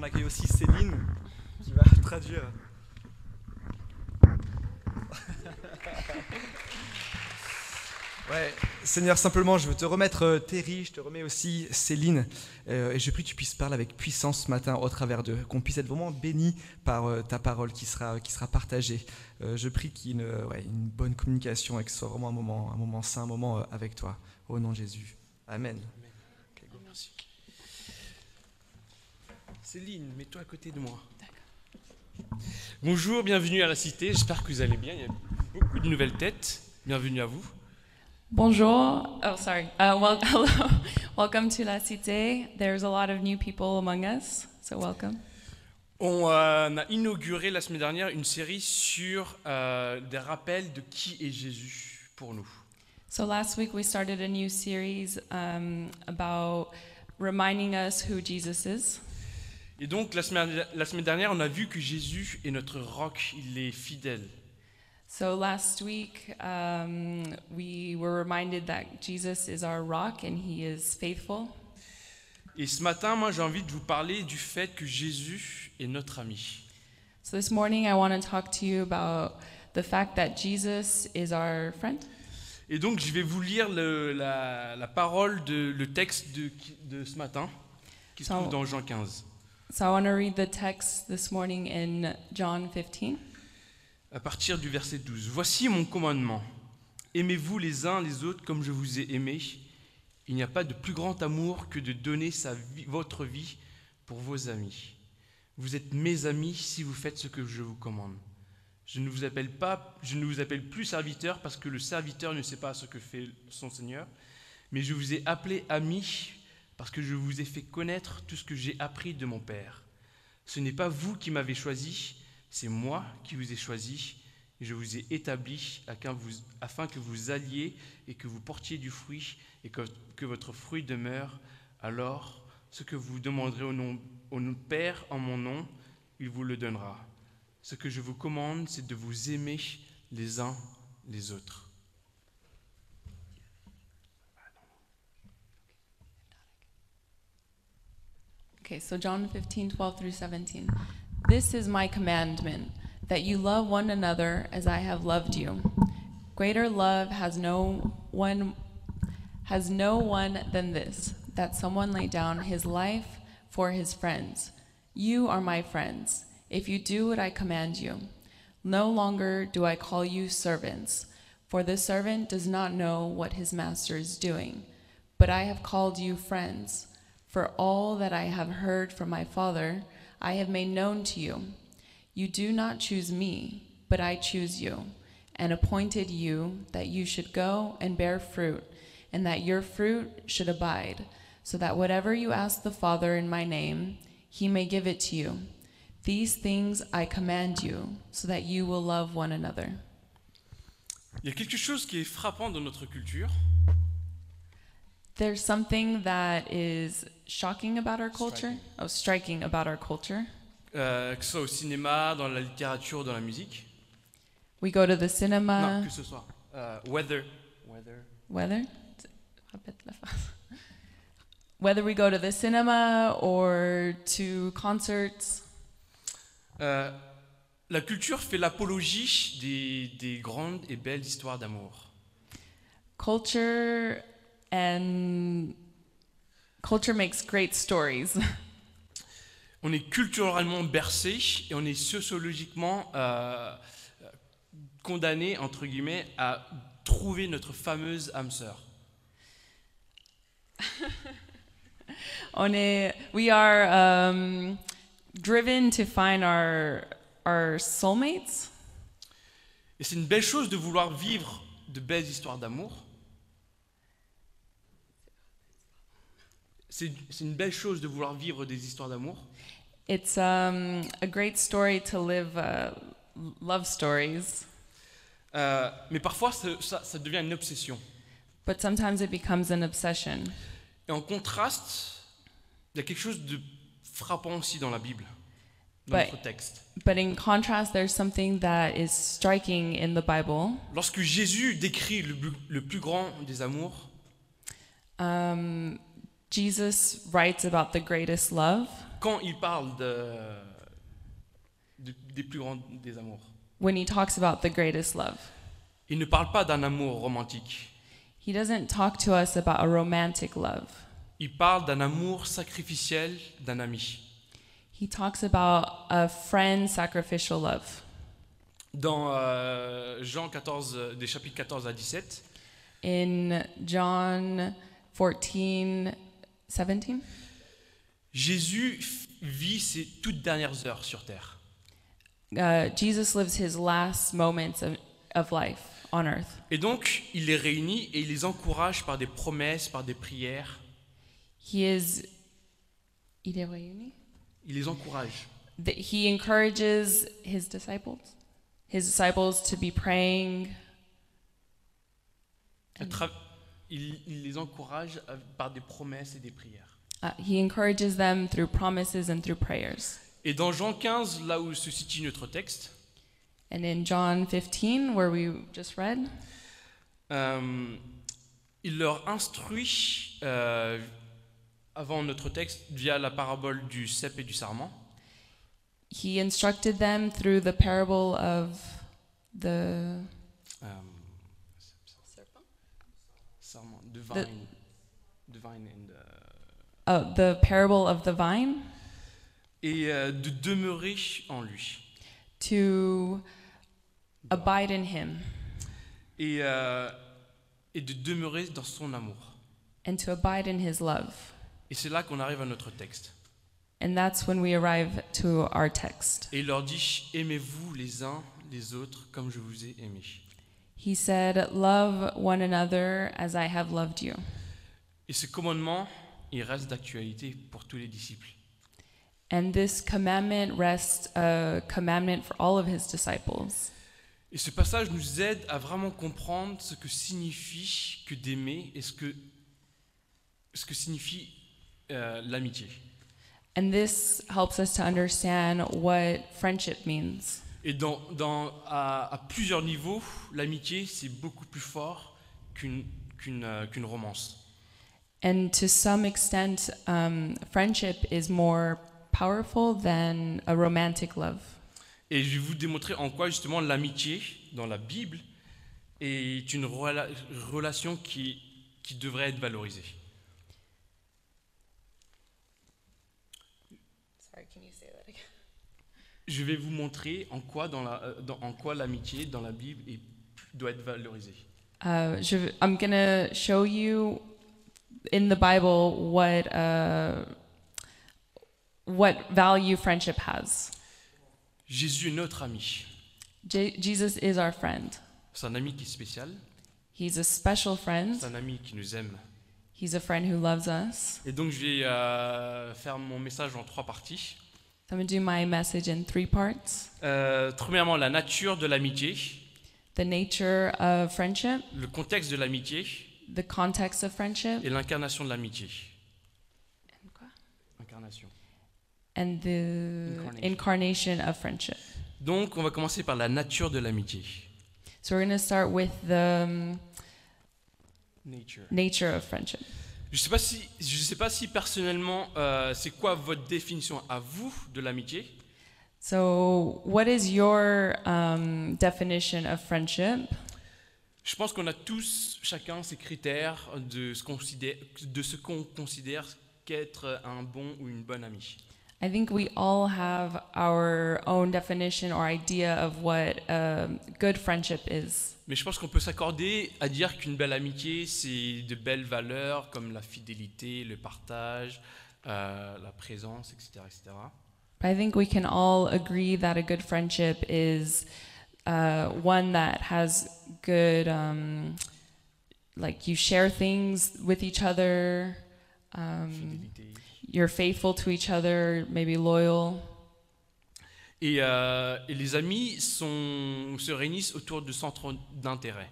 on accueille aussi Céline qui va traduire. Ouais, Seigneur, simplement, je veux te remettre euh, Terry, je te remets aussi Céline, euh, et je prie que tu puisses parler avec puissance ce matin au travers d'eux, qu'on puisse être vraiment béni par euh, ta parole qui sera, qui sera partagée. Euh, je prie qu'il y ait une, bonne communication et que ce soit vraiment un moment, un moment sain, un moment avec toi. Au nom de Jésus. Amen. Ok, go. Merci. Céline, mets-toi à côté de moi. Bonjour, bienvenue à la Cité. J'espère que vous allez bien. Il y a beaucoup de nouvelles têtes. Bienvenue à vous. Bonjour. Oh, sorry. Uh, well, hello. welcome to La Cité. There's a lot of new people among us, so welcome. On euh, a inauguré la semaine dernière une série sur euh, des rappels de qui est Jésus pour nous. So last week we started a new series um, about reminding us who Jesus is. Et donc la semaine, la semaine dernière, on a vu que Jésus est notre roc, il est fidèle. So last week um, we were reminded that Jesus is our rock and he is faithful. Et ce matin, moi j'ai envie de vous parler du fait que Jésus est notre ami. So this morning I want to talk to you about the fact that Jesus is our friend. Et donc je vais vous lire le- la, la parole, de, le texte de, de ce matin, qui se Ça- trouve dans Jean 15. So I want to read the text this morning in John 15. à partir du verset 12. Voici mon commandement. Aimez-vous les uns les autres comme je vous ai aimés. Il n'y a pas de plus grand amour que de donner sa vie- votre vie pour vos amis. Vous êtes mes amis si vous faites ce que je vous commande. Je ne vous appelle pas, je ne vous appelle plus serviteur parce que le serviteur ne sait pas ce que fait son Seigneur, mais je vous ai appelé ami parce que je vous ai fait connaître tout ce que j'ai appris de mon Père. Ce n'est pas vous qui m'avez choisi, c'est moi qui vous ai choisi je vous ai établi afin, que vous alliez et que vous portiez du fruit et que, votre fruit demeure. Alors, ce que vous demanderez au nom, au Père en mon nom, il vous le donnera. Ce que je vous commande, c'est de vous aimer les uns les autres. Okay, so John 15, 12 through 17. This is my commandment, that you love one another as I have loved you. Greater love has no one has no one than this, that someone lay down his life for his friends. You are my friends, if you do what I command you. No longer do I call you servants, for the servant does not know what his master is doing. But I have called you friends, for all that I have heard from my Father, I have made known to you. You do not choose me, but I choose you, and appointed you that you should go and bear fruit, and that your fruit should abide, so that whatever you ask the Father in my name, he may give it to you. These things I command you, so that you will love one another. Il y a quelque chose qui est frappant dans notre culture, There's something that is shocking about our culture, oh, striking about our culture. euh, que ce soit au cinéma, dans la littérature, dans la musique. We go to the non, cinema, que ce soit. euh, weather. Weather. whether Répète la phrase. whether we go to the cinema or to concerts, Euh, la culture fait l'apologie des, des grandes et belles histoires d'amour. culture and culture makes great stories. On est culturellement bercé et on est sociologiquement euh, condamné, entre guillemets, à trouver notre fameuse âme sœur. On est, we are um, driven to find our our soulmates, Et c'est une belle chose de vouloir vivre de belles histoires d'amour. C'est une belle chose de vouloir vivre des histoires d'amour. It's um, a great story to live uh, love stories, Euh, mais parfois, ça, ça- ça devient une obsession. but sometimes it becomes an obsession. Et en contraste, il y a quelque chose de frappant aussi dans la Bible, dans Ouais. notre texte. But in contrast, there's something that is striking in the Bible. Lorsque Jésus décrit le, le plus grand des amours, Um, Jesus writes about the greatest love. quand il parle de, de- des plus grands des amours. when he talks about the greatest love. Il ne parle pas d'un amour romantique. He doesn't talk to us about a romantic love. Il parle d'un amour sacrificiel d'un ami. He talks about a friend sacrificial love. Dans euh, Jean 14, euh, des chapitres 14 à 17, In John 14, 17, Jésus vit ses toutes dernières heures sur terre. uh, Jesus lives his last moments of, of life on earth. Et donc, il les réunit et il les encourage par des promesses, par des prières. He is. Il est réuni? Il les encourage. That he encourages his disciples, his disciples to be praying? À tra- il, il les encourage par des promesses et des prières. Uh, he encourages them through promises and through prayers. Et dans Jean 15, là où se situe notre texte, And in John 15, where we just read, euh, il leur instruit, euh, avant notre texte, via la parabole du cep et du sarment, he instructed them through the parable of the euh, sarment, the The- vine, the vine and, uh, the parable of the vine? Et euh, de demeurer en lui. to abide in him Et, euh, et de demeurer dans son amour. and to abide in his love. Et c'est là qu'on arrive à notre texte. And that's when we arrive to our text. Et il leur dit, aimez-vous les uns les autres comme je vous ai aimé. He said, Love one another as I have loved you. Et ce commandement, il reste d'actualité pour tous les disciples. And this commandment rests a commandment for all of his disciples. Et ce passage nous aide à vraiment comprendre ce que signifie que d'aimer et ce que, ce que signifie euh, l'amitié. And this helps us to understand what friendship means. Et dans, dans- à, à plusieurs niveaux, l'amitié, c'est beaucoup plus fort qu'une qu'une euh, qu'une romance. And to some extent, um, friendship is more powerful than a romantic love. Et je vais vous démontrer en quoi justement l'amitié dans la Bible est une rela- relation qui, qui devrait être valorisée. Sorry, can you say that again? Je vais vous montrer en quoi, dans la, euh, dans- en quoi l'amitié dans la Bible est- doit être valorisée. Uh, je, I'm going to show you in the Bible what, uh, what value friendship has. Jésus est notre ami. Je- Jesus is our friend. C'est un ami qui est spécial, He's a special friend. c'est un ami qui nous aime. He's a friend who loves us. Et donc je vais euh, faire mon message en trois parties. So I'm going to do my message in three parts. Euh, premièrement, la nature de l'amitié, The nature of friendship, le contexte de l'amitié the context of friendship, et l'incarnation de l'amitié. Incarnation. and the Incarnation. incarnation of friendship. Donc on va commencer par la nature de l'amitié. So we're going to start with the um, Nature. nature of friendship. Je sais pas si, je sais pas si personnellement, euh, c'est quoi votre définition à vous de l'amitié? So, what is your um, definition of friendship? Je pense qu'on a tous, chacun, ses critères de ce qu'on considère, de ce qu'on considère qu'être un bon ou une bonne amie. I think we all have our own definition or idea of what um, good friendship is. Mais je pense qu'on peut s'accorder à dire qu'une belle amitié, c'est de belles valeurs comme la fidélité, le partage, euh, la présence, etc., etc. But I think we can all agree that a good friendship is uh, one that has good, um, like you share things with each other, um, Fidélité. You're faithful to each other, maybe loyal. Et, euh, et les amis sont, se réunissent autour de centres d'intérêt.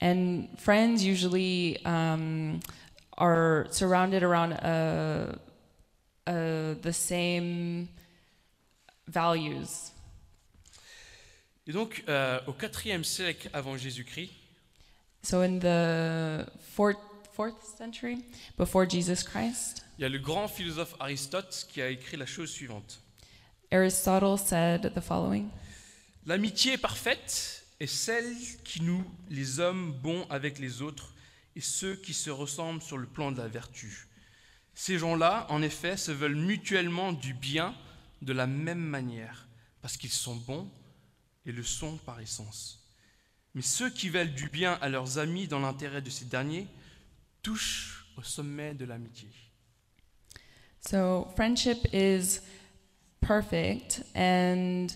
And friends usually um, are surrounded around uh, uh, the same values. Et donc, euh, au IVe siècle avant Jésus-Christ, So in the fourth, fourth century before Jesus Christ? Il y a le grand philosophe Aristote qui a écrit la chose suivante. Aristotle said the following L'amitié parfaite est celle qui noue les hommes bons avec les autres et ceux qui se ressemblent sur le plan de la vertu. Ces gens-là, en effet, se veulent mutuellement du bien de la même manière, parce qu'ils sont bons et le sont par essence. Mais ceux qui veulent du bien à leurs amis dans l'intérêt de ces derniers touchent au sommet de l'amitié. So, friendship is perfect and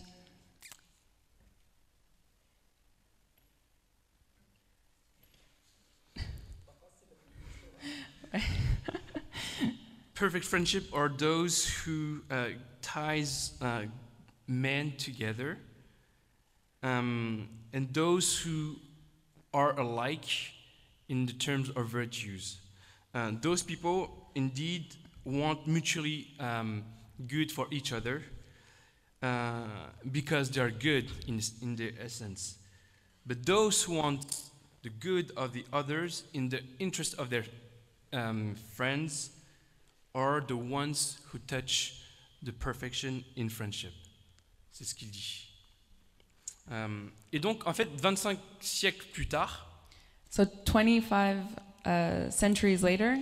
Perfect friendship are those who uh, ties uh, men together, um, and those who are alike in the terms of virtues. Uh, those people indeed want mutually um, good for each other uh, because they are good in, in their essence. But those who want the good of the others in the interest of their um, friends are the ones who touch the perfection in friendship. C'est ce qu'il dit. Euh, et donc, en fait, 25 siècles plus tard, so 25 uh, centuries later,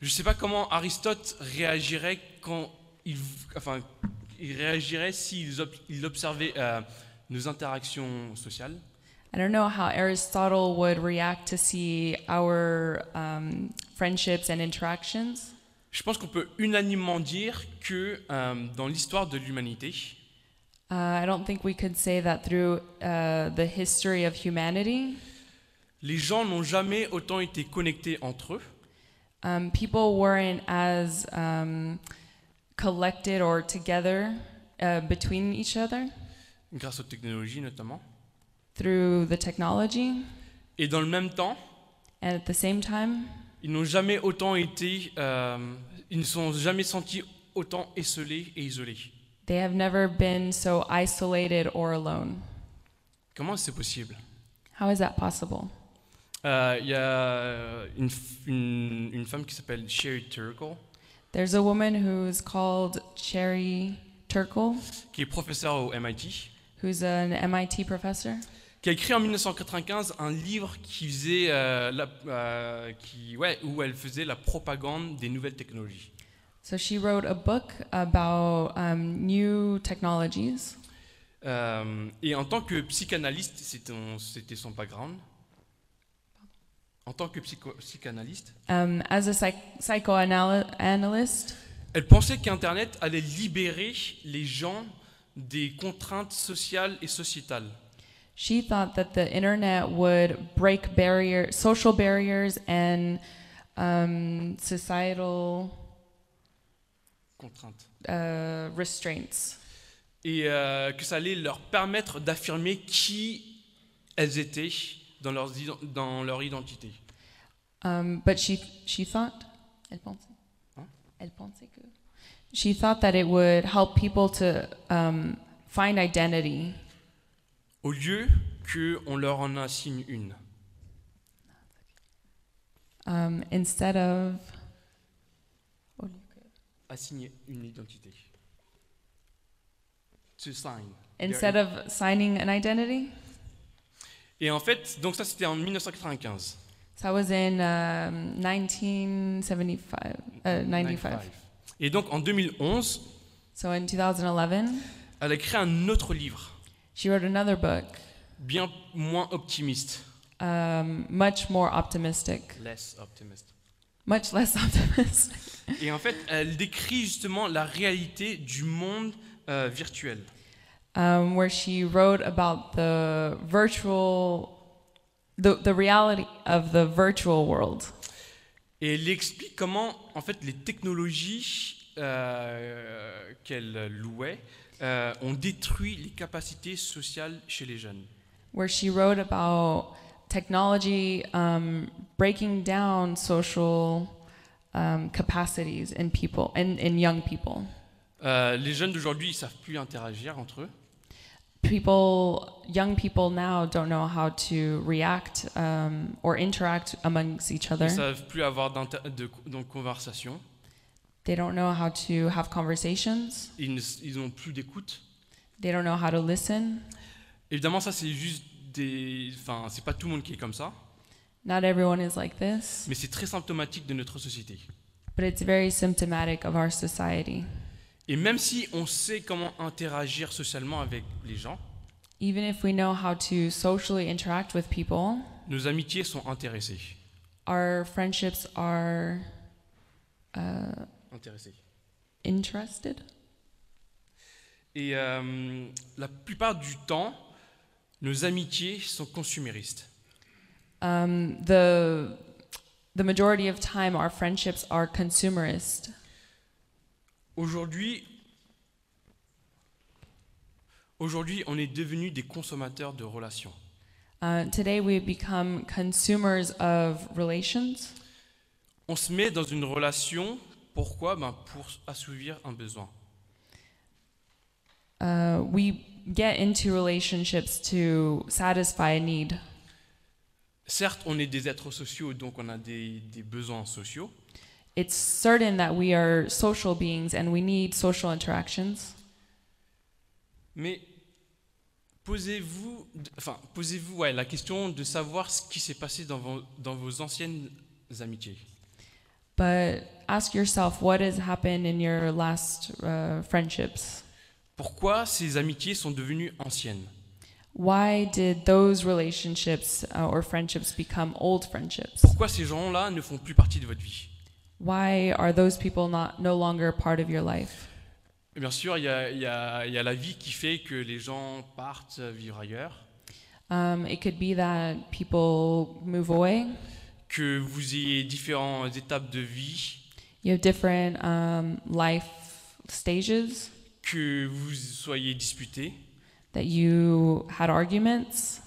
je ne sais pas comment Aristote réagirait quand il, enfin, il réagirait s'il ob- il observait euh, nos interactions sociales. I don't know how Aristotle would react to see our um, friendships and interactions. Je pense qu'on peut unanimement dire que euh, dans l'histoire de l'humanité, Uh, I don't think we could say that through uh, the history of humanity. Les gens n'ont jamais autant été connectés entre eux, Um, people weren't as um, collected or together uh, between each other grâce aux technologies notamment. through the technology. Et dans le même temps, And at the same time, ils n'ont jamais autant été, euh, ils ne sont jamais sentis autant esselés et isolés. they have never been so isolated or alone. Comment c'est possible? How is that possible? Euh, Il y a une, f- une- une femme qui s'appelle Sherry Turkle, There's a woman who's called Cherry Turkle, qui est professeure au MIT, who's an MIT professor. qui a écrit en 1995 un livre qui faisait, euh, la- euh, qui, ouais, où elle faisait la propagande des nouvelles technologies. So she wrote a book about um, new technologies. Euh, et en tant que psychanalyste, c'était son- c'était son background. En tant que psycho- psychanalyste, Um, as a psych- psychoanalyst, elle pensait qu'Internet allait libérer les gens des contraintes sociales et sociétales. she thought that the internet would break barrier, social barriers and um, societal Contraintes. uh, restraints. Et euh, que ça allait leur permettre d'affirmer qui elles étaient dans, leur identité. Um, but she she thought, elle pensait, Hein? elle pensait que, she thought that it would help people to um, find identity Au lieu qu'on leur en assigne une. um, instead of Assigner une identité. To sign. instead of signing an identity? Et en fait, donc ça c'était en 1995. So that was in um, 1975, uh, 95. Et donc en 2011, So in 2011, elle a créé un autre livre, she wrote another book, bien moins optimiste. um, much more optimistic, Less optimist. much less optimistic. Et en fait, elle décrit justement la réalité du monde euh, virtuel. Um, where she wrote about the virtual, the, the reality of the virtual world. Et elle explique comment, en fait, les technologies euh, qu'elle louait euh, ont détruit les capacités sociales chez les jeunes. Where she wrote about technology um, breaking down social um, capacities in people, in, in young people. Euh, les jeunes d'aujourd'hui, ils savent plus interagir entre eux. People, young people now don't know how to react um, or interact amongst each Ils other. ne savent plus avoir de, de conversation. They don't know how to have conversations. Ils ne- ils n'ont plus d'écoute. They don't know how to listen. Évidemment, ça, c'est juste des. Enfin, c'est pas tout le monde qui est comme ça, Not everyone is like this, mais c'est très symptomatique de notre société. but it's very symptomatic of our society. Et même si on sait comment interagir socialement avec les gens, Even if we know how to socially interact with people, nos amitiés sont intéressées. our friendships are uh, Intéressées. interested? Et euh, la plupart du temps, nos amitiés sont consuméristes. Um, the the majority of time, our friendships are consumerist. Aujourd'hui, aujourd'hui, on est devenus des consommateurs de relations. Uh, today, we become consumers of relations. On se met dans une relation, pourquoi? Ben Pour assouvir un besoin. Uh, we get into relationships to satisfy a need. Certes, on est des êtres sociaux, donc on a des, des besoins sociaux, It's certain that we are social beings and we need social interactions. mais posez-vous, enfin, posez-vous ouais, la question de savoir ce qui s'est passé dans vos, dans vos anciennes amitiés. But ask yourself what has happened in your last uh, friendships? Pourquoi ces amitiés sont devenues anciennes? Why did those relationships uh, or friendships become old friendships? Pourquoi ces gens-là ne font plus partie de votre vie? Why are those people not no longer part of your life? Et Bien sûr, il y, a, il y a- il y a la vie qui fait que les gens partent vivre ailleurs, Um, it could be that people move away. que vous ayez différentes étapes de vie, You have different um, life stages que vous soyez disputés. that you had arguments.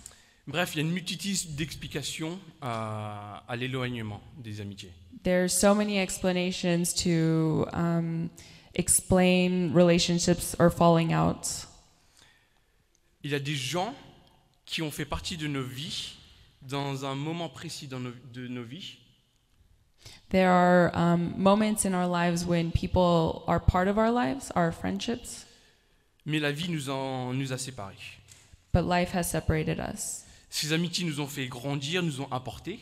Bref, il y a une multitude d'explications à, à l'éloignement des amitiés. There's so many explanations to um, explain relationships or falling out. Il y a des gens qui ont fait partie de nos vies dans un moment précis dans nos- de nos vies, There are um, moments in our lives when people are part of our lives, our friendships, mais la vie nous, en, nous a séparés. but life has separated us. Ces amitiés nous ont fait grandir, nous ont apporté,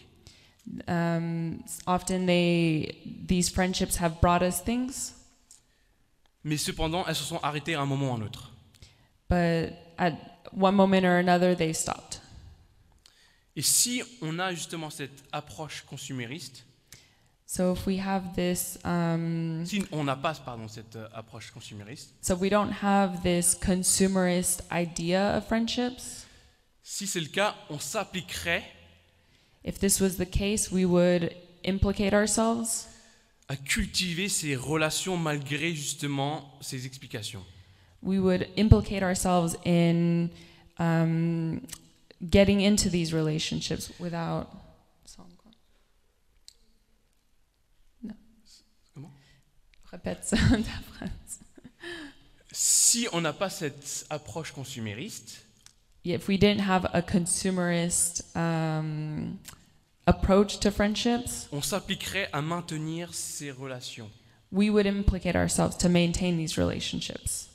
Um, often they these friendships have brought us things, mais cependant, elles se sont arrêtées à un moment ou à un autre. but at one moment or another they stopped. Et si on a justement cette approche consumériste, So if we have this, um, si on n'a pas pardon, cette euh, approche consumériste, so we don't have this consumerist idea of friendships. Si c'est le cas, on s'appliquerait If this was the case, we would implicate ourselves à cultiver ces relations malgré justement ces explications. we would implicate ourselves in um, getting into these relationships without. No. Comment? Répète ça, ta phrase. Si on n'a pas cette approche consumériste, If we didn't have a consumerist um, approach to friendships, on s'appliquerait à maintenir ces relations. we would implicate ourselves to maintain these relationships.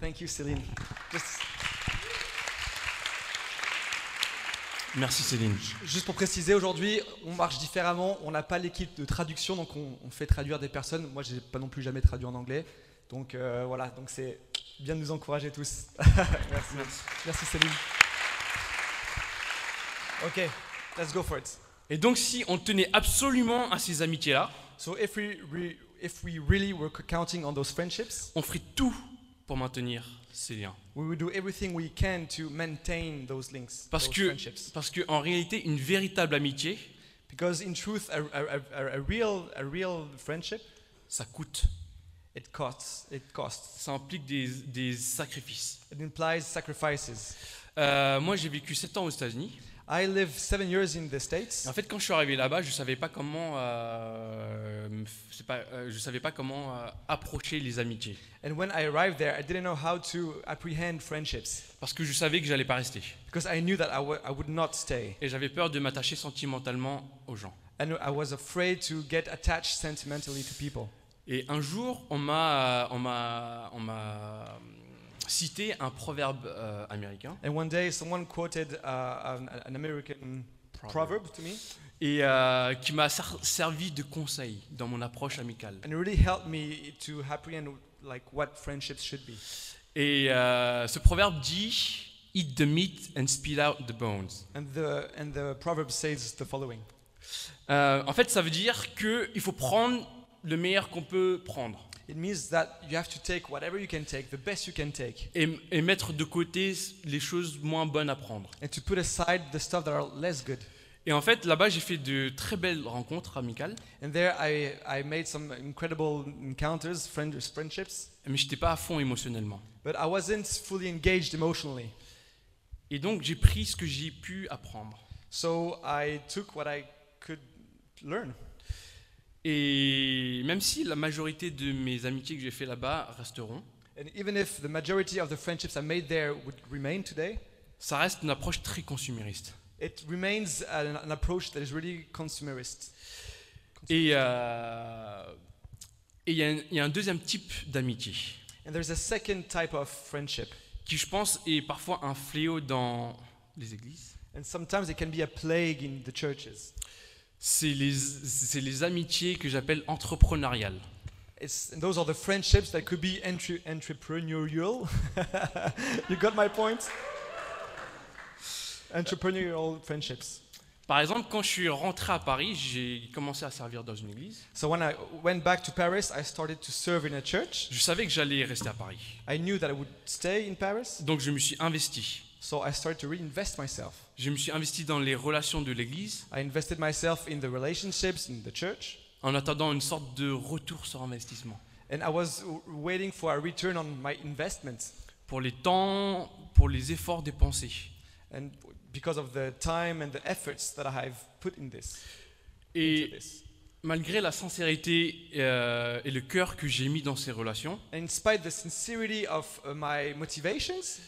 Thank you, Céline. Just- Merci Céline. Juste pour préciser, aujourd'hui, on marche différemment. On n'a pas l'équipe de traduction, donc on, on fait traduire des personnes. Moi, j'ai pas non plus jamais traduit en anglais. Donc euh, voilà, donc c'est bien de nous encourager tous. Merci. Merci Céline. Ok, let's go for it. Et donc si on tenait absolument à ces amitiés-là, So if we re, if we really were counting on those friendships, on ferait tout pour maintenir ces liens. we would do everything we can to maintain those links, Parce those que, friendships. parce que en réalité, une véritable amitié, Because in truth, a, a, a, a real a real friendship, ça coûte, it costs. It costs. ça implique des, des sacrifices. It implies sacrifices. Euh, moi, j'ai vécu 7 ans aux États-Unis. I lived seven years in the States. En fait, quand je suis arrivé là-bas, je savais pas comment, euh, pas, euh, je savais pas comment euh, approcher les amitiés, And when I arrived there, I didn't know how to apprehend friendships parce que je savais que j'allais pas rester, because I knew that I would not stay. et j'avais peur de m'attacher sentimentalement aux gens. And I was afraid to get attached sentimentally to people. Et un jour, on m'a, on m'a, on m'a cité un proverbe euh, américain, And one day, someone quoted uh, an, an American proverb to me, et euh, qui m'a ser- servi de conseil dans mon approche amicale. and it really helped me to apprehend like what friendships should be. Et euh, ce proverbe dit Eat the meat and spit out the bones. And the and the proverb says the following: en fait, ça veut dire qu'il faut prendre le meilleur qu'on peut prendre It means that you have to take whatever you can take, the best you can take, et, et mettre de côté les choses moins bonnes à prendre. and to put aside the stuff that are less good. Et en fait, là-bas, j'ai fait de très belles rencontres amicales, And there, I I made some incredible encounters, friend, friendships, mais je n'étais pas à fond émotionnellement. but I wasn't fully engaged emotionally. Et donc, j'ai pris ce que j'ai pu apprendre. So I took what I could learn. Et même si la majorité de mes amitiés que j'ai fait là-bas resteront, And even if the majority of the friendships I made there would remain today, ça reste une approche très consumériste. it remains an, an approach that is really consumerist. Et euh, et il y, a un- il y a un deuxième type d'amitié And there's a second type of friendship. qui, je pense, est parfois un fléau dans les églises. And sometimes it can be a plague in the churches. C'est les, c'est les amitiés que j'appelle entrepreneuriales. It's, those are the friendships that could be entre- entrepreneurial. you got my point? Entrepreneurial friendships. Par exemple, quand je suis rentré à Paris, j'ai commencé à servir dans une église. So when I went back to Paris, I started to serve in a church. Je savais que j'allais rester à Paris. I knew that I would stay in Paris, Donc je me suis investi. So I started to reinvest myself. Je me suis investi dans les relations de l'église I invested myself in the relationships in the church, en attendant une sorte de retour sur investissement. and I was waiting for a return on my investment. Pour les temps, pour les efforts dépensés. And because of the time and the efforts that I have put in this, into Et this. malgré la sincérité euh, et le cœur que j'ai mis dans ces relations, And in spite the sincerity of uh, my motivations,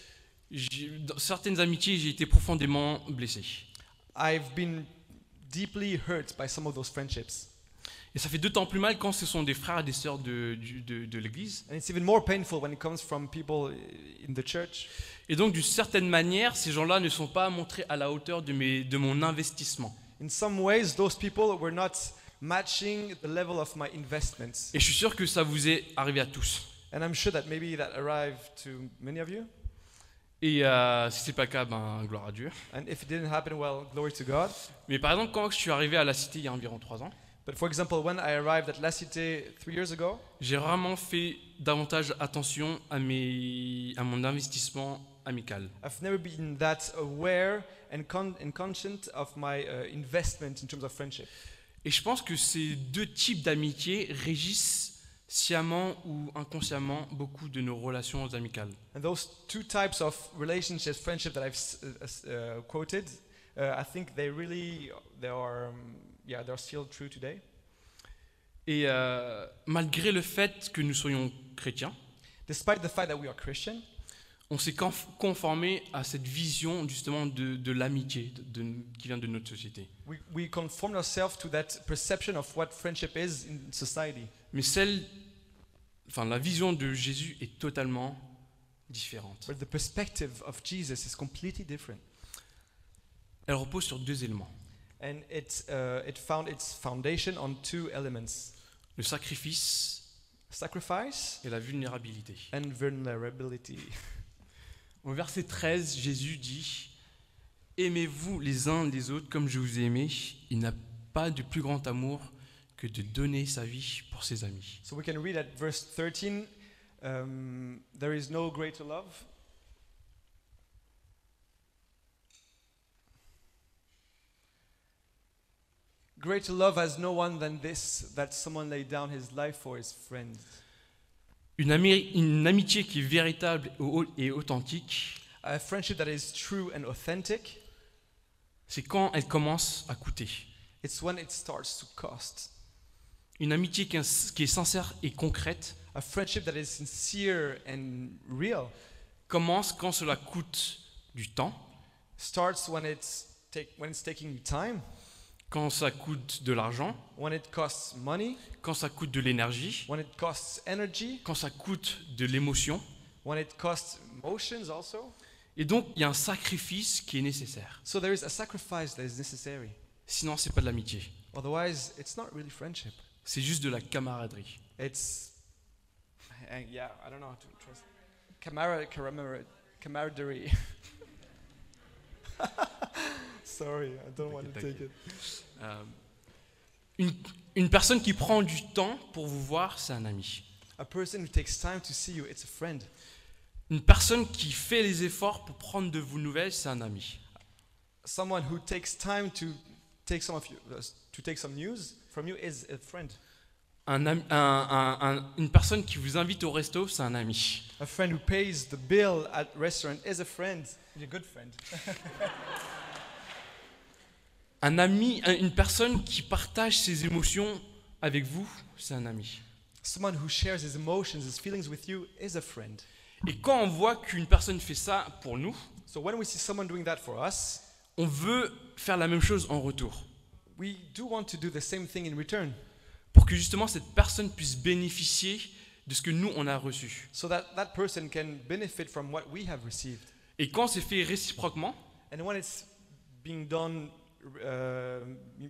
dans certaines amitiés, j'ai été profondément blessé. I've been deeply hurt by some of those friendships. Et ça fait d'autant plus mal quand ce sont des frères et des sœurs de, du- de- de l'Église. And it's even more painful when it comes from people in the church. Et donc, d'une certaine manière, ces gens-là ne sont pas montrés à la hauteur de, mes, de mon investissement. In some ways, those people were not matching the level of my investments. Et je suis sûr que ça vous est arrivé à tous. And I'm sure that maybe that arrived to many of you. Et euh, si c'est pas le cas, ben, gloire à Dieu. And if it didn't happen, well, glory to God. Mais par exemple, quand je suis arrivé à la cité il y a environ trois ans, But for example, when I arrived at La Cité three years ago, j'ai vraiment fait davantage attention à, mes, à mon investissement amical. I've never been that aware and, con- and conscient of my uh, investment in terms of friendship. Et je pense que ces deux types d'amitié régissent sciemment ou inconsciemment beaucoup de nos relations amicales. And those two types of relationships, friendship that I've uh, uh, quoted, uh, I think they really, they are, um, yeah, they're still true today. Et euh, malgré le fait que nous soyons chrétiens, Despite the fact that we are Christian, on s'est conf- conformé à cette vision justement de, de l'amitié de- de- qui vient de notre société. we, we conform ourselves to that perception of what friendship is in society. Mais celle, enfin la vision de Jésus est totalement différente. But the perspective of Jesus is completely different. Elle repose sur deux éléments And it, uh, it found its foundation on two elements le sacrifice sacrifice et la vulnérabilité. and vulnerability. Au verset 13, Jésus dit Aimez-vous les uns les autres comme je vous ai aimé? Il n'a pas de plus grand amour que de donner sa vie pour ses amis. So we can read at verse 13 um, there is no greater love. Greater love has no one than this, that someone laid down his life for his friends. Une, ami- une amitié qui est véritable et au- et authentique, A friendship that is true and authentic, c'est quand elle commence à coûter. It's when it starts to cost. Une amitié qui est, sincère et concrète A friendship that is sincere and real commence quand cela coûte du temps, starts when it's, take, when it's taking you time, quand ça coûte de l'argent, when it costs money, quand ça coûte de l'énergie, when it costs energy, quand ça coûte de l'émotion. when it costs emotions also. Et donc, il y a un sacrifice qui est nécessaire. So there is a sacrifice that is necessary. Sinon, c'est pas de l'amitié. Otherwise, it's not really friendship. C'est juste de la camaraderie. It's, uh, yeah, I don't know how to translate. Camara, camaraderie. camaraderie. Sorry, I don't want to take it. Euh, une, une personne qui prend du temps pour vous voir, c'est un ami. A person who takes time to see you, it's a friend. Une personne qui fait les efforts pour prendre de vos nouvelles, c'est un ami. Someone who takes time to take some of you, uh, to take some news from you is a friend. Un ami- un- un- un- une personne qui vous invite au resto, c'est un ami. A friend who pays the bill at restaurant is a friend. A good friend. Un ami, un- une personne qui partage ses émotions avec vous, c'est un ami. Someone who shares his emotions, his feelings with you is a friend. Et quand on voit qu'une personne fait ça pour nous, So when we see someone doing that for us, on veut faire la même chose en retour. We do want to do the same thing in return Pour que justement cette personne puisse bénéficier de ce que nous, on a reçu. so that that person can benefit from what we have received. Et quand c'est fait réciproquement, And when it's being done uh,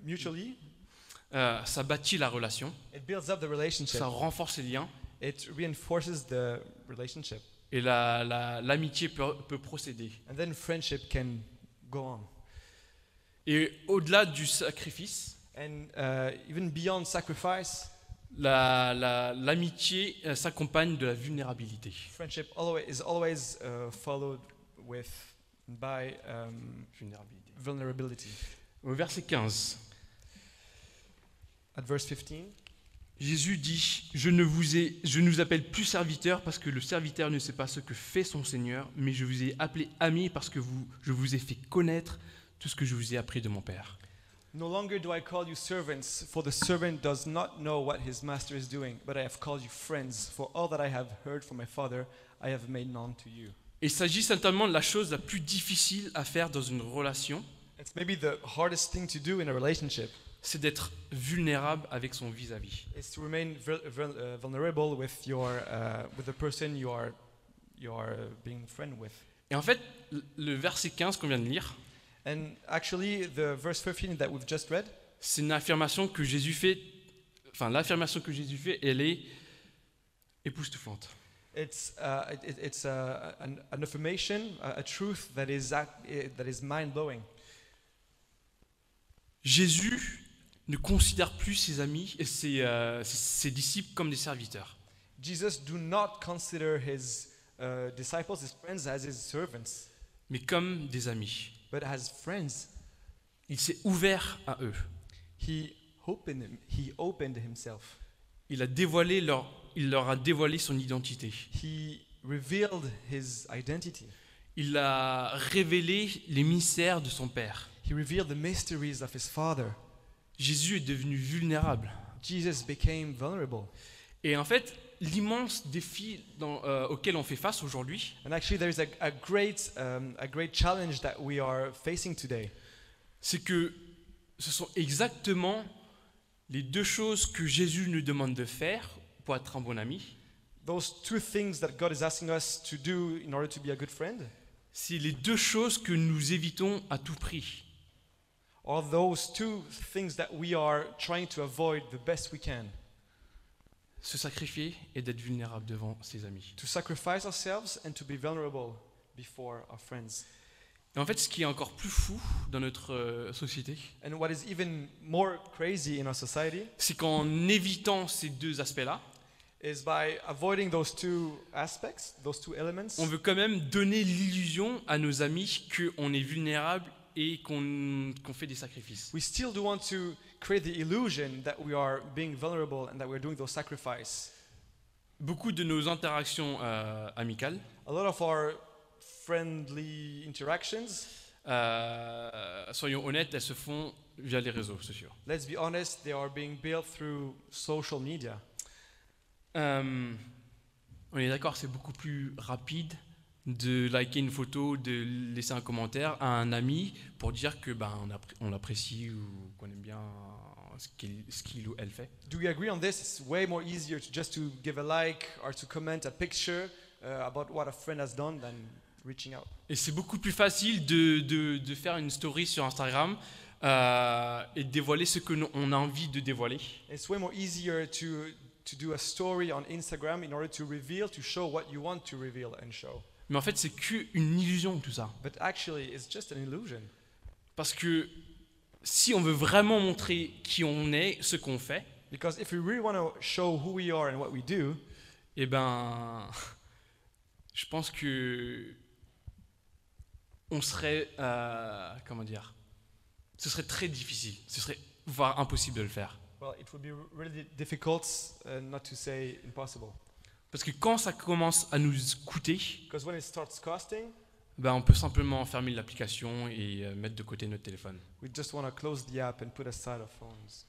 mutually, euh, ça bâtit la relation, it builds up the relationship. ça renforce les liens, It reinforces the relationship. et la- la- l'amitié peut, peut procéder. And then friendship can go on. Et au-delà du sacrifice, And uh, even beyond sacrifice, la- la- l'amitié euh, s'accompagne de la vulnérabilité. friendship always, is always uh, followed with by um, vulnerability. Au verset 15, At verse 15, Jésus dit je ne, vous ai, je ne vous appelle plus serviteur parce que le serviteur ne sait pas ce que fait son Seigneur, mais je vous ai appelé ami parce que vous, je vous ai fait connaître tout ce que je vous ai appris de mon Père. No longer do I call you servants, for the servant does not know what his master is doing, but I have called you friends, for all that I have heard from my Father I have made known to you. Il s'agit certainement de la chose la plus difficile à faire dans une relation, It's maybe the hardest thing to do in a relationship c'est d'être vulnérable avec son vis-à-vis. is to remain vul- vul- vulnerable with your uh, with the person you are you are being friend with. Et en fait, le verset 15 qu'on vient de lire, And actually, the verse 15 that we've just read, c'est une affirmation que Jésus fait, enfin l'affirmation que Jésus fait, elle est époustouflante. it's uh, it, it- it's uh, an, an affirmation, a, a truth that is eh, that is mind blowing. Jésus ne considère plus ses amis et ses, euh, ses- ses disciples comme des serviteurs. Jesus do not consider his uh, disciples, his friends, as his servants, mais comme des amis. But as friends. Il s'est ouvert à eux. He opened him, he opened himself. Il, a dévoilé leur, il leur a dévoilé son identité. He revealed his identity. Il a révélé les mystères de son Père. He revealed the mysteries of his Father. Jésus est devenu vulnérable. Jesus became vulnerable. Et en fait, l'immense défi dans- euh, auquel on fait face aujourd'hui, And actually, there is a, a great, um, a great challenge that we are facing today. c'est que ce sont exactement les deux choses que Jésus nous demande de faire pour être un bon ami. Those two things that God is asking us to do in order to be a good friend C'est les deux choses que nous évitons à tout prix. are those two things that we are trying to avoid the best we can. Se sacrifier et d'être vulnérable devant ses amis. To sacrifice ourselves and to be vulnerable before our friends. Et en fait, ce qui est encore plus fou dans notre euh, société, And what is even more crazy in our society c'est qu'en évitant ces deux aspects-là, is by avoiding those two aspects, those two elements, on veut quand même donner l'illusion à nos amis qu'on est vulnérable et qu'on qu'on fait des sacrifices. we still do want to create the illusion that we are being vulnerable and that we're doing those sacrifices. Beaucoup de nos interactions euh, amicales A lot of our friendly interactions euh, soyons honnêtes, elles se font via les réseaux sociaux. Let's be honest, they are being built through social media. Euh, on est d'accord, c'est beaucoup plus rapide de liker une photo, de laisser un commentaire à un ami pour dire que ben on, appré- on l'apprécie ou qu'on aime bien ce qu'il, ce qu'il ou elle fait. Do we agree on this? It's way more easier to just to give a like or to comment a picture uh, about what a friend has done than reaching out. Et c'est beaucoup plus facile de, de- de faire une story sur Instagram euh, et de dévoiler ce que on a envie de dévoiler. It's way more easier to to do a story on Instagram in order to reveal, to show what you want to reveal and show. Mais en fait, c'est qu'une illusion tout ça. But actually, it's just an illusion. Parce que si on veut vraiment montrer qui on est, ce qu'on fait, Because if we really want to show who we are and what we do, eh ben, je pense que on serait, euh, comment dire, ce serait très difficile, ce serait voire impossible de le faire. well, it would be really difficult, uh, not to say impossible. Parce que quand ça commence à nous coûter, Because when it starts costing, ben, on peut simplement fermer l'application et euh, mettre de côté notre téléphone. we just want to close the app and put aside our phones.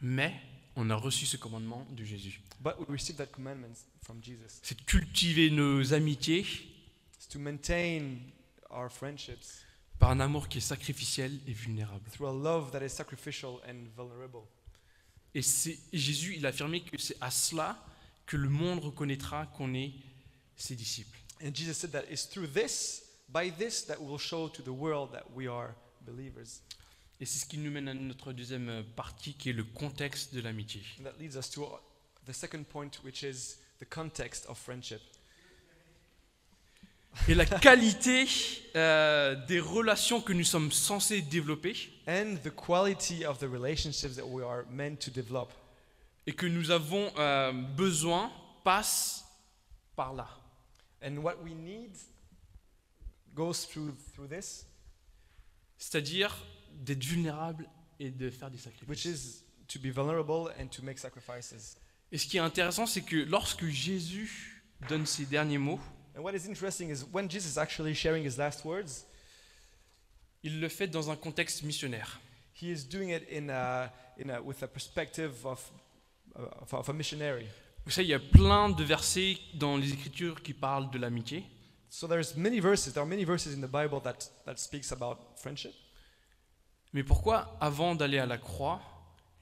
Mais on a reçu ce commandement de Jésus. But we received that commandment from Jesus. C'est de cultiver nos amitiés It's to maintain our friendships par un amour qui est sacrificiel et vulnérable. through a love that is sacrificial and vulnerable. Et c'est Jésus, il a affirmé que c'est à cela que le monde reconnaîtra qu'on est ses disciples. And Jesus said that it's through this, by this, that we will show to the world that we are believers. Et c'est ce qui nous mène à notre deuxième euh, partie qui est le contexte de l'amitié. And that leads us to uh, the second point, which is the context of friendship. Et la qualité euh, des relations que nous sommes censés développer And the quality of the relationships that we are meant to develop. et que nous avons euh, besoin passe par là. And what we need goes through, through this, C'est-à-dire d'être vulnérable et de faire des which sacrifices. is to be vulnerable and to make sacrifices. Et ce qui est intéressant, c'est que lorsque Jésus donne ses derniers mots, And what is interesting is when Jesus is actually sharing his last words, il le fait dans un contexte missionnaire. he is doing it in a, in a, with a perspective of, of, of a missionary. Vous savez, il y a plein de versets dans les Écritures qui parlent de l'amitié. So there's many verses, there are many verses in the Bible that, that speaks about friendship. Mais pourquoi, avant d'aller à la croix,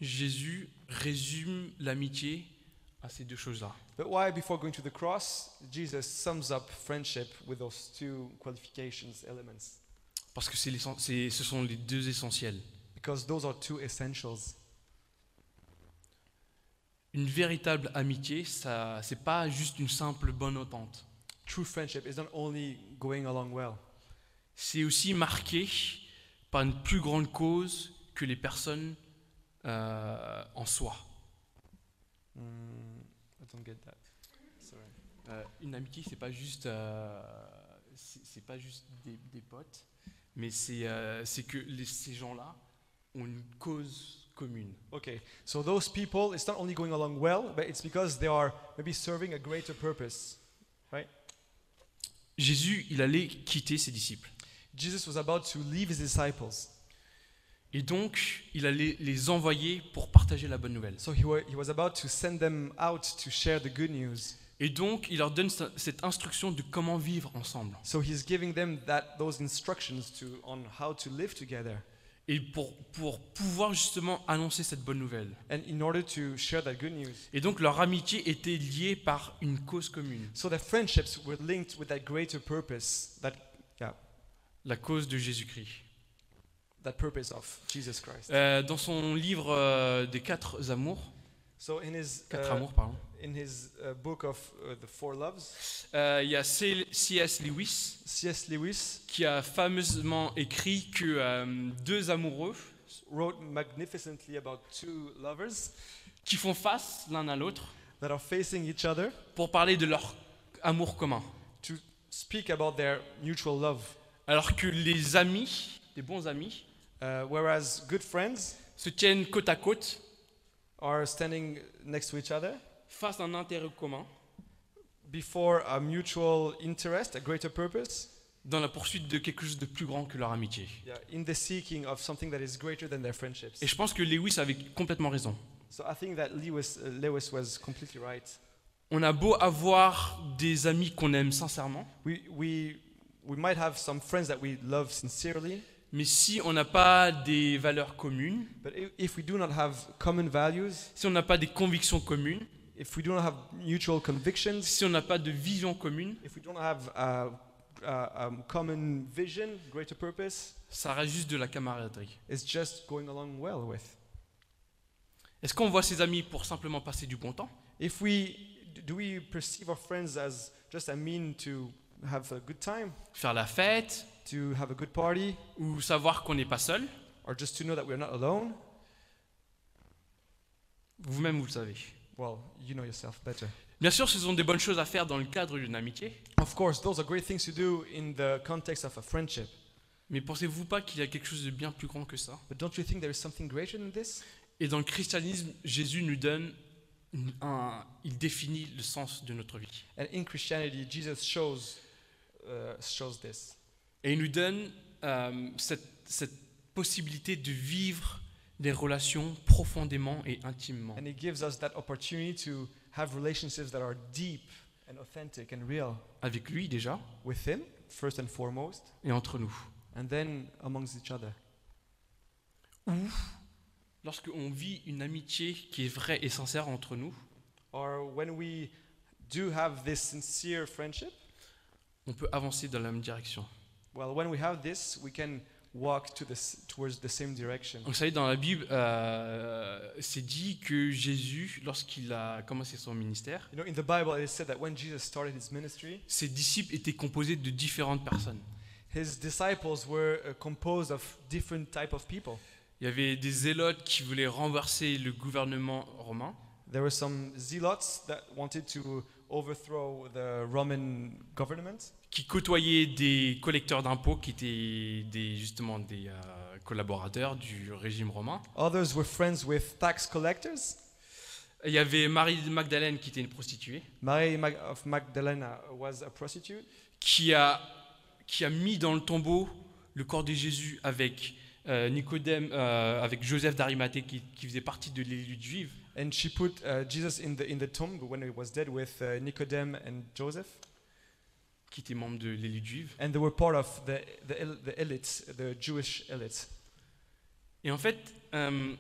Jésus résume l'amitié à ces deux choses-là? But why, before going to the cross, Jesus sums up friendship with those two qualifications, elements? Parce que c'est ce sont les deux essentiels. Because those are two essentials. Une véritable amitié, ça, c'est pas juste une simple bonne entente. True friendship is not only going along well, C'est aussi marqué par une plus grande cause que les personnes euh, en soi. Mm, I don't get that. Sorry. Euh, une amitié, c'est pas juste, euh, c'est pas juste des, des potes, mais c'est c'est que les- ces gens-là ont une cause commune. Okay, so those people, it's not only going along well, but it's because they are maybe serving a greater purpose. Jésus, il allait quitter ses disciples, Jesus was about to leave his disciples, et donc il allait les envoyer pour partager la bonne nouvelle. so he, wa- he was about to send them out to share the good news. Et donc il leur donne ce- cette instruction de comment vivre ensemble. So he's giving them that those instructions to on how to live together. Et pour, pour pouvoir justement annoncer cette bonne nouvelle. And in order to share that good news. Et donc leur amitié était liée par une cause commune, So their friendships were linked with that greater purpose, that yeah, la cause de Jésus-Christ. that purpose of Jesus Christ. Euh, dans son livre euh, des quatre amours, So in his quatre uh, amours pardon, in his uh, book of uh, the four loves, euh, il y a C.S. Lewis C.S. Lewis qui a fameusement écrit que euh, deux amoureux wrote magnificently about two lovers qui font face l'un à l'autre that are facing each other pour parler de leur amour commun. to speak about their mutual love, Alors que les amis, les bons amis, uh, whereas good friends se tiennent côte à côte are standing next to each other? Face à un intérêt commun before a mutual interest, a greater purpose? dans la poursuite de quelque chose de plus grand que leur amitié. Yeah, in the seeking of something that is greater than their friendships. Et je pense que Lewis avait complètement raison. So I think that Lewis, uh, Lewis was completely right. On a beau avoir des amis qu'on aime sincèrement, We, we, we might have some friends that we love sincerely, mais si on n'a pas des valeurs communes, but if, we do not have common values, si on n'a pas des convictions communes, if we do not have mutual convictions, si on n'a pas de vision commune, if we don't have a, a, um, common vision, greater purpose, ça reste juste de la camaraderie. it's just going along well with. Est-ce qu'on voit ses amis pour simplement passer du bon temps? If we do we perceive our friends as just a mean to have a good time, Faire la fête to have a good party, ou savoir qu'on n'est pas seul or just to know that we're not alone? Vous-même, vous le savez. Well, you know yourself better. Bien sûr, ce sont des bonnes choses à faire dans le cadre d'une amitié, Of course, those are great things to do in the context of a friendship. mais pensez-vous pas qu'il y a quelque chose de bien plus grand que ça? But don't you think there is something greater than this? Et dans le christianisme, Jésus nous donne un, il définit le sens de notre vie. And in Christianity, Jesus shows uh, shows this. Et il nous donne euh, cette, cette possibilité de vivre des relations profondément et intimement. And he gives us that opportunity to have relationships that are deep and authentic and real Avec lui déjà with him, first and foremost, et entre nous. and then amongst each other. Lorsqu'on vit une amitié qui est vraie et sincère entre nous, Or when we do have this sincere friendship, on peut avancer dans la même direction. Well, when we have this, we can walk to this, towards the same direction. Vous savez, dans la Bible, euh, c'est dit que Jésus, lorsqu'il a commencé son ministère, You know, in the Bible, it is said that when Jesus started his ministry, ses disciples étaient composés de différentes personnes. his disciples were uh, composed of different type of people. Il y avait des zélotes qui voulaient renverser le gouvernement romain. There were some zealots that wanted to overthrow the Roman government? qui côtoyaient des collecteurs d'impôts qui étaient des, justement des euh, collaborateurs du régime romain. Others were friends with tax collectors? Il y avait Marie de Magdalène qui était une prostituée, Mary Mag- of Magdalena was a prostitute qui a, qui a mis dans le tombeau le corps de Jésus avec euh, Nicodème, euh, avec Joseph d'Arimathée qui, qui faisait partie de l'élite juive. And she put uh, Jesus in the in the tomb when he was dead with uh, Nicodemus and Joseph, qui était membre de l'élite juive. and they were part of the the, the elite, the Jewish elite. Et en fait, euh,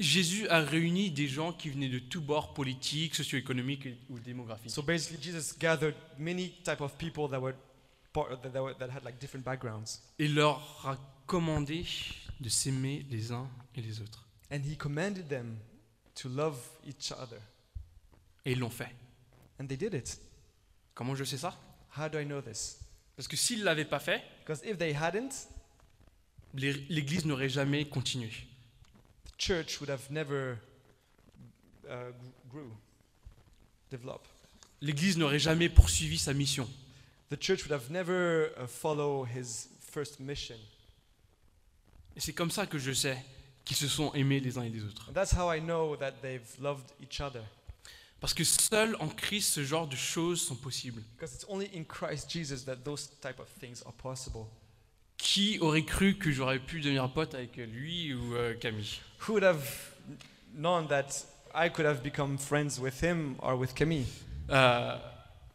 Jésus a réuni des gens qui venaient de tous bords politiques, socio-économiques ou démographiques. So basically, Jesus gathered many type of people that were part that, that, were, that had like different backgrounds, et leur a commandé de s'aimer les uns et les autres. and he commanded them to love each other, Et ils l'ont fait. and they did it. Comment je sais ça? How do I know this? Parce que s'ils ne l'avaient pas fait, Because if they hadn't, l'Église n'aurait jamais continué. the church would have never uh, gr- grew, developed. L'Église n'aurait jamais poursuivi sa mission. The church would have never uh, follow his first mission. Et c'est comme ça que je sais qu'ils se sont aimés les uns et les autres. That's how I know that they've loved each other. Parce que seul en Christ, ce genre de choses sont possibles. Because it's only in Christ Jesus that those type of things are possible. Qui aurait cru que j'aurais pu devenir pote avec lui ou euh, Camille? Who would have known that I could have become friends with him or with Camille? Euh,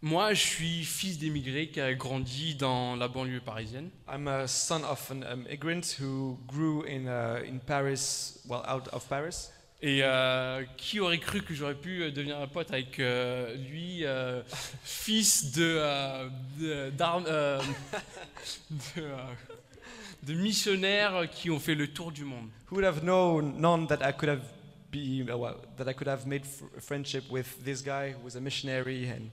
Moi, je suis fils d'émigré qui a grandi dans la banlieue parisienne. I'm a son of an immigrant who grew in, uh, in Paris, well, out of Paris. Et euh, qui aurait cru que j'aurais pu euh, devenir un pote avec euh, lui, euh, fils de, euh, de, euh, de, de missionnaires qui ont fait le tour du monde. Who would have known, known that I could have be, uh, well, that I could have made fr- friendship with this guy who was a missionary and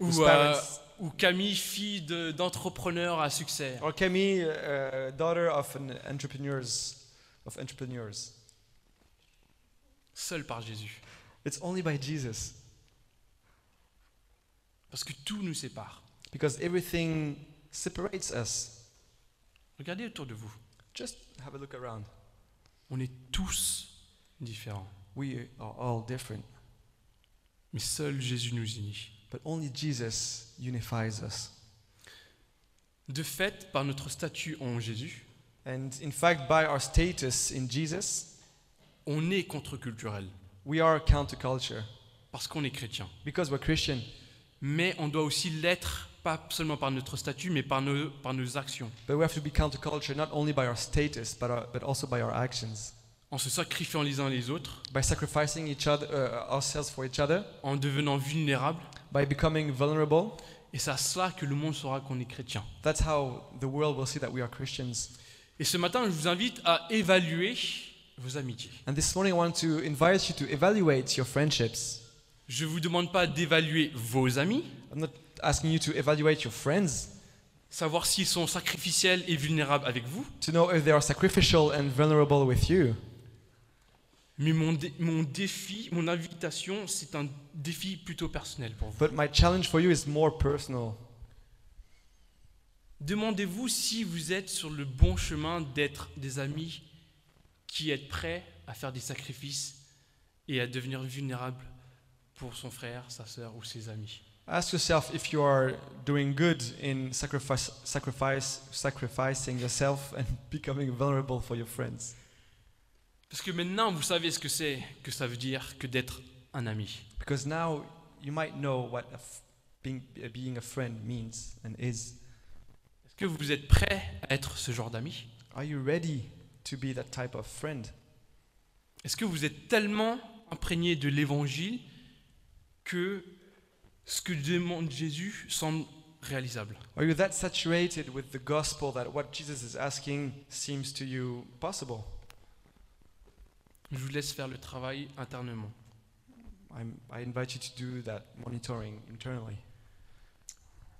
Ou, euh, ou Camille, fille de- d'entrepreneur à succès. or Camille, uh, daughter of an entrepreneurs, of entrepreneurs. Seul par Jésus. It's only by Jesus Parce que tout nous sépare. because everything separates us. Regardez autour de vous. Just have a look around. On est tous différents. We are all different, Mais seul Jésus nous unit. But only Jesus unifies us. De fait, par notre statut en Jésus, And in fact, by our status in Jesus, on est contre-culturel we are counterculture parce qu'on est chrétien. because we're Christian. Mais on doit aussi l'être, pas seulement par notre statut, mais par nos, par nos actions. But we have to be counterculture not only by our status, but, our, but also by our actions. En se sacrifiant les uns les autres, By sacrificing each other, uh, ourselves for each other, en devenant vulnérables. By becoming vulnerable. Et c'est à cela que le monde saura qu'on est chrétien. That's how the world will see that we are Christians. Et ce matin, je vous invite à évaluer vos amitiés. And this morning, I want to invite you to evaluate your friendships. Je ne vous demande pas d'évaluer vos amis, I'm not asking you to evaluate your friends, savoir s'ils sont sacrificiels et vulnérables avec vous, to know if they are sacrificial and vulnerable with you. Mais mon, dé- mon défi, mon invitation, c'est un défi plutôt personnel pour vous. But my challenge for you is more personal. Demandez-vous si vous êtes sur le bon chemin d'être des amis qui êtes prêts à faire des sacrifices et à devenir vulnérables pour son frère, sa sœur ou ses amis. Ask yourself if you are doing good in sacrifice, sacrifice, sacrificing yourself and becoming vulnerable for your friends. Parce que maintenant, vous savez ce que c'est que ça veut dire que d'être un ami. Because now you might know what a being, uh, being a friend means and is. Est-ce que vous êtes prêts à être ce genre d'ami? Are you ready to be that type of friend? Est-ce que vous êtes tellement imprégné de l'évangile que ce que demande Jésus semble réalisable? Are you that saturated with the gospel that what Jesus is asking seems to you possible? Je vous laisse faire le travail internement. I'm, I invite you to do that monitoring internally.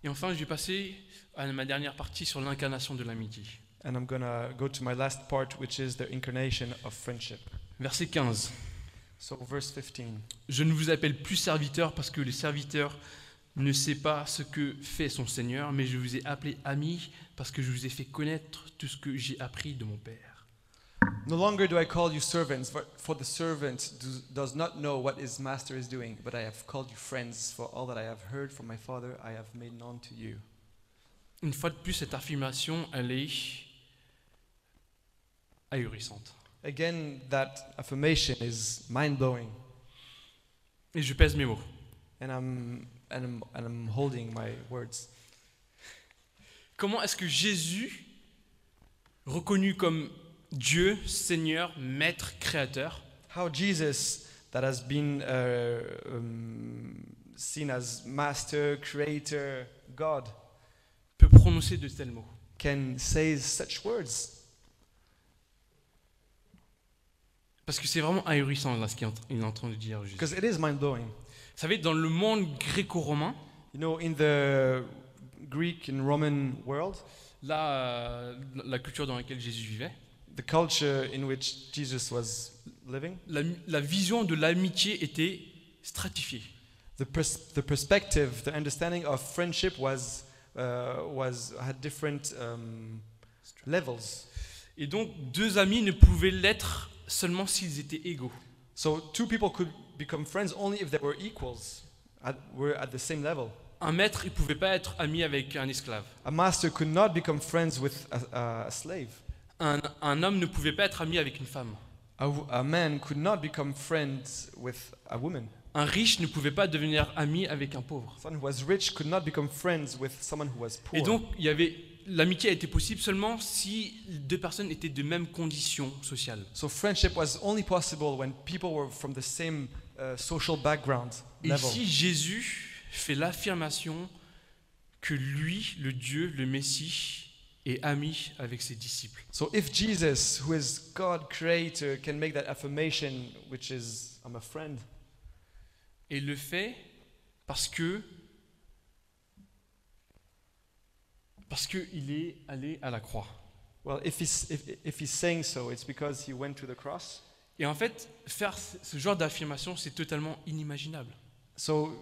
Et enfin, je vais passer à ma dernière partie sur l'incarnation de l'amitié. And I'm going to go to my last part, which is the incarnation of friendship. Verset 15. So, verse 15. Je ne vous appelle plus serviteur parce que le serviteur ne sait pas ce que fait son Seigneur, mais je vous ai appelé ami parce que je vous ai fait connaître tout ce que j'ai appris de mon Père. No longer do I call you servants, for, for the servant do, does not know what his master is doing, but I have called you friends, for all that I have heard from my Father I have made known to you. Une fois de plus, cette affirmation, elle est ahurissante. Again, that affirmation is mind blowing, Et je pèse mes mots. and I'm, and, I'm, and I'm holding my words. Comment est-ce que Jésus, reconnu comme Dieu, Seigneur, Maître, Créateur, How Jesus, that has been uh, um, seen as master, creator, God, peut prononcer de tels mots can say such words? Parce que c'est vraiment ahurissant là, ce qu'il est en- train de dire. Because it is mind blowing. Vous savez, dans le monde gréco-romain, You know, in the Greek and Roman world, là, euh, la culture dans laquelle Jésus vivait, the culture in which Jesus was living, la, la vision de l'amitié était stratifiée. the, pers- the perspective, the understanding of friendship was, uh, was had different um, levels. Et donc, deux amis ne pouvaient l'être seulement s'ils étaient égaux. So two people could become friends only if they were equals, at, were at the same level. Un maître, il ne pouvait pas être ami avec un esclave. A master could not become friends with a, a slave. Un, un homme ne pouvait pas être ami avec une femme. A, w- a man could not become friends with a woman. Un riche ne pouvait pas devenir ami avec un pauvre. Someone who was rich could not become friends with someone who was poor. Et donc, il y avait l'amitié a été possible seulement si deux personnes étaient de même condition sociale. So friendship was only possible when people were from the same uh, social background Et level. ici, Jésus fait l'affirmation que lui, le Dieu, le Messie, est ami avec ses disciples. So if Jesus, who is God creator, can make that affirmation, which is I'm a friend, Et il le fait parce que parce qu'il est allé à la croix. well, if he's if, if he's saying so, it's because he went to the cross. Et en fait, faire ce genre d'affirmation, c'est totalement inimaginable. So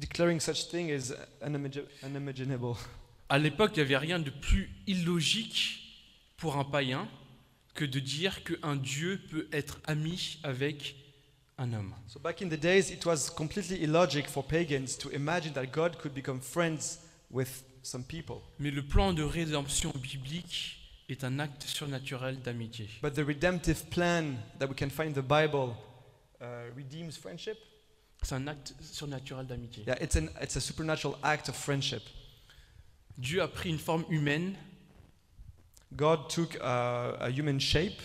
declaring such thing is unimagi- unimaginable. À l'époque, il n'y avait rien de plus illogique pour un païen que de dire qu'un Dieu peut être ami avec un homme. So back in the days, it was completely illogic for pagans to imagine that God could become friends with some people. Mais le plan de rédemption biblique est un acte surnaturel d'amitié. But the redemptive plan that we can find in the Bible uh, redeems friendship? C'est un acte surnaturel d'amitié. Yeah, it's, an, it's a supernatural act of friendship. Dieu a pris une forme humaine God took uh, a human shape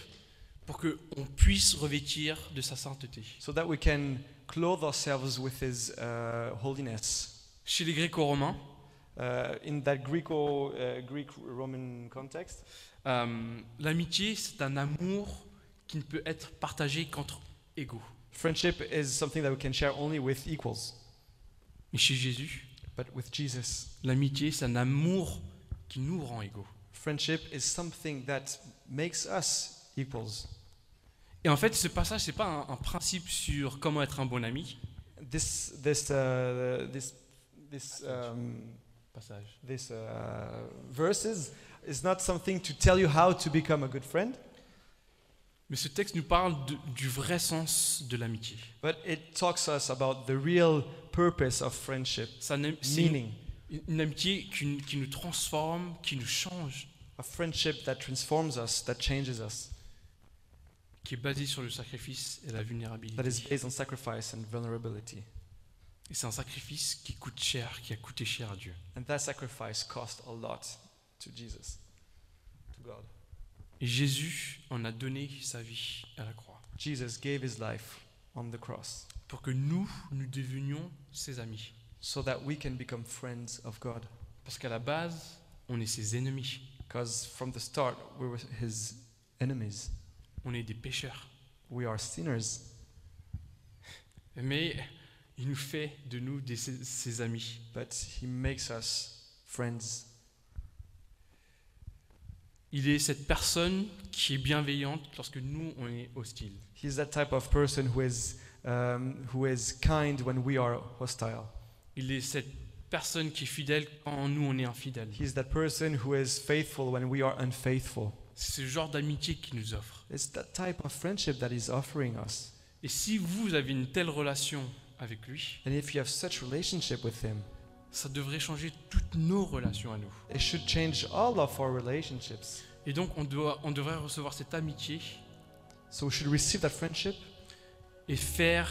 pour qu'on puisse revêtir de sa sainteté. so that we can clothe ourselves with His uh, holiness. Chez les Gréco-Romains, Uh, in that Greco, uh, Greek-Roman context, euh, l'amitié, c'est un amour qui ne peut être partagé qu'entre égaux. friendship is something that we can share only with equals. Mais chez Jésus, But with Jesus, l'amitié, c'est un amour qui nous rend égaux. friendship is something that makes us equals. Et en fait, ce passage, c'est pas un, un principe sur comment être un bon ami. This, this, uh, this, this, um, Passage. this uh, verses is not something to tell you how to become a good friend, Mais ce texte nous parle de- du vrai sens de l'amitié. but it talks us about the real purpose of friendship, un- c'est une, meaning une amitié qui, qui nous transforme, qui nous change, a friendship that transforms us, that changes us, qui est basée sur le sacrifice et la that is vulnérabilité. based on sacrifice and vulnerability. Et c'est un sacrifice qui coûte cher, qui a coûté cher à Dieu. And that sacrifice cost a lot to Jesus, to God. Jésus en a donné sa vie à la croix Jesus gave his life on the cross pour que nous, nous devenions ses amis. so that we can become friends of God. Parce qu'à la base, on est ses ennemis. Because from the start, we were his enemies. On est des pécheurs. We are sinners. Mais il nous fait de nous des, ses amis. but he makes us friends. Il est cette personne qui est bienveillante lorsque nous, on est hostile. He's that type of person who is, um, who is kind when we are hostile. Il est cette personne qui est fidèle quand nous, on est infidèle. He's that person who is faithful when we are unfaithful. C'est ce genre d'amitié qu'il nous offre. It's that type of friendship that he's offering us. Et si vous avez une telle relation avec lui, And if you have such relationship with him, ça devrait changer toutes nos relations à nous. it should change all of our relationships. Et donc, on, doit, on devrait recevoir cette amitié So we should receive that friendship et faire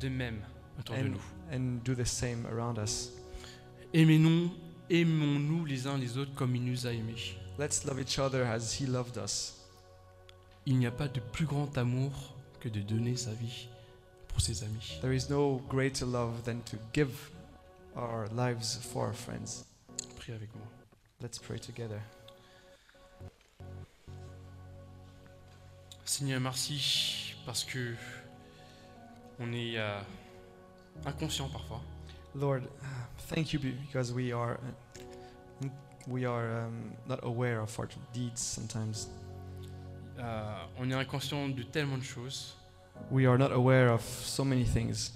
de même autour de and, nous. and do the same around us. Aimez-nous, aimons-nous les uns les autres comme il nous a aimés. Let's love each other as he loved us. Il n'y a pas de plus grand amour que de donner sa vie pour ses amis. There is no greater love than to give our lives for our friends. Prie avec moi. Let's pray together. Seigneur, merci parce que on est euh, inconscient parfois. Lord, thank you be- because we are we are um, not aware of our deeds sometimes. Euh, on est inconscient de tellement de choses We are not aware of so many things,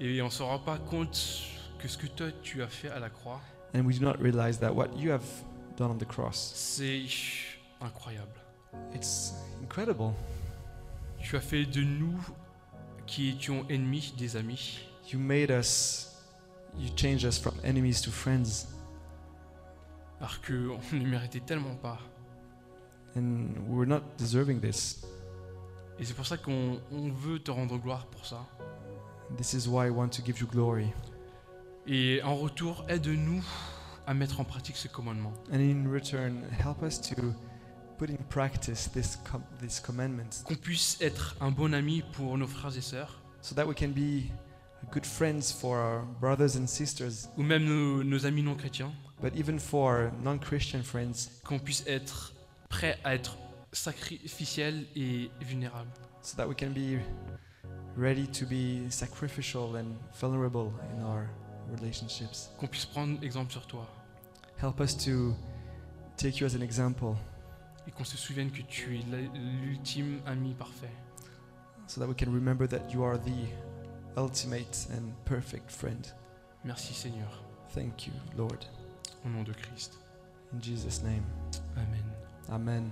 et on ne se rend pas compte que ce que toi tu as fait à la croix, and we do not realize that what you have done on the cross, c'est incroyable. it's incredible. Tu as fait de nous qui étions ennemis des amis. You made us, you changed us from enemies to friends, alors qu'on ne le méritait tellement pas. and we were not deserving this. Et c'est pour ça qu'on on veut te rendre gloire pour ça. This is why I want to give you glory. Et en retour, aide-nous à mettre en pratique ce commandement. And in return, help us to put in practice this com- this commandment, Qu'on puisse être un bon ami pour nos frères et sœurs, so that we can be good friends for our brothers and sisters, ou même nos, nos amis non chrétiens. but even for non-Christian friends, Qu'on puisse être prêt à être sacrificiel et vulnérable. so that we can be ready to be sacrificial and vulnerable in our relationships. Qu'on puisse prendre exemple sur toi. Help us to take you as an example, Et qu'on se souvienne que tu es l'ultime ami parfait. so that we can remember that you are the ultimate and perfect friend. Merci Seigneur. Thank you, Lord. Au nom de Christ. In Jesus' name, Amen. Amen.